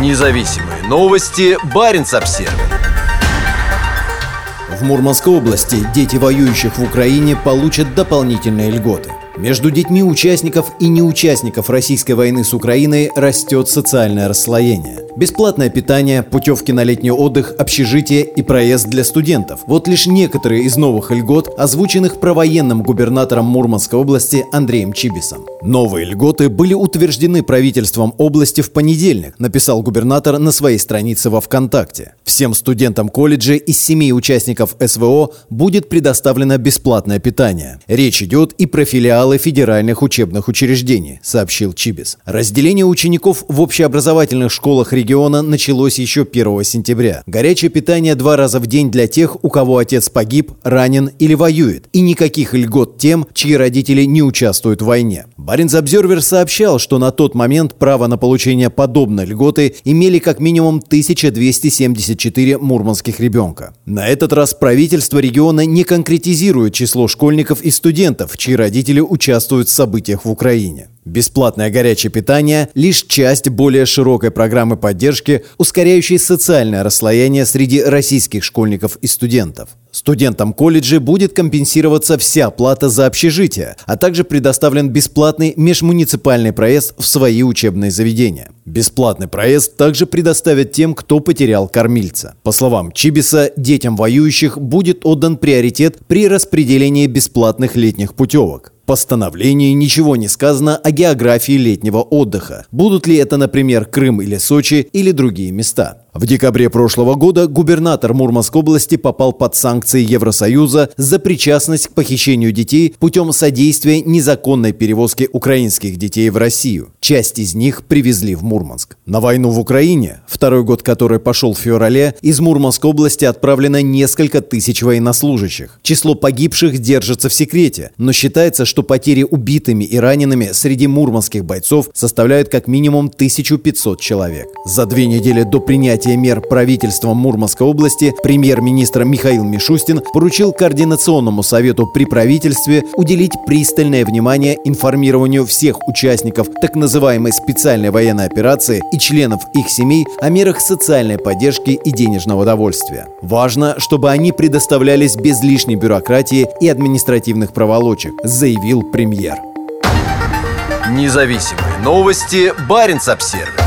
Независимые новости. Барин обсерва В Мурманской области дети воюющих в Украине получат дополнительные льготы. Между детьми участников и неучастников российской войны с Украиной растет социальное расслоение. Бесплатное питание, путевки на летний отдых, общежитие и проезд для студентов. Вот лишь некоторые из новых льгот, озвученных провоенным губернатором Мурманской области Андреем Чибисом. Новые льготы были утверждены правительством области в понедельник, написал губернатор на своей странице во ВКонтакте. Всем студентам колледжа из семи участников СВО будет предоставлено бесплатное питание. Речь идет и про филиалы федеральных учебных учреждений, сообщил Чибис. Разделение учеников в общеобразовательных школах региона региона началось еще 1 сентября. Горячее питание два раза в день для тех, у кого отец погиб, ранен или воюет. И никаких льгот тем, чьи родители не участвуют в войне. Баринс Обзервер сообщал, что на тот момент право на получение подобной льготы имели как минимум 1274 мурманских ребенка. На этот раз правительство региона не конкретизирует число школьников и студентов, чьи родители участвуют в событиях в Украине. Бесплатное горячее питание – лишь часть более широкой программы поддержки, ускоряющей социальное расслоение среди российских школьников и студентов. Студентам колледжа будет компенсироваться вся плата за общежитие, а также предоставлен бесплатный межмуниципальный проезд в свои учебные заведения. Бесплатный проезд также предоставят тем, кто потерял кормильца. По словам Чибиса, детям воюющих будет отдан приоритет при распределении бесплатных летних путевок постановлении ничего не сказано о географии летнего отдыха. Будут ли это, например, Крым или Сочи или другие места. В декабре прошлого года губернатор Мурманской области попал под санкции Евросоюза за причастность к похищению детей путем содействия незаконной перевозки украинских детей в Россию. Часть из них привезли в Мурманск. На войну в Украине, второй год которой пошел в феврале, из Мурманской области отправлено несколько тысяч военнослужащих. Число погибших держится в секрете, но считается, что потери убитыми и ранеными среди мурманских бойцов составляют как минимум 1500 человек. За две недели до принятия принятия мер правительством Мурманской области премьер-министр Михаил Мишустин поручил Координационному совету при правительстве уделить пристальное внимание информированию всех участников так называемой специальной военной операции и членов их семей о мерах социальной поддержки и денежного довольствия. Важно, чтобы они предоставлялись без лишней бюрократии и административных проволочек, заявил премьер. Независимые новости. Барин обсервис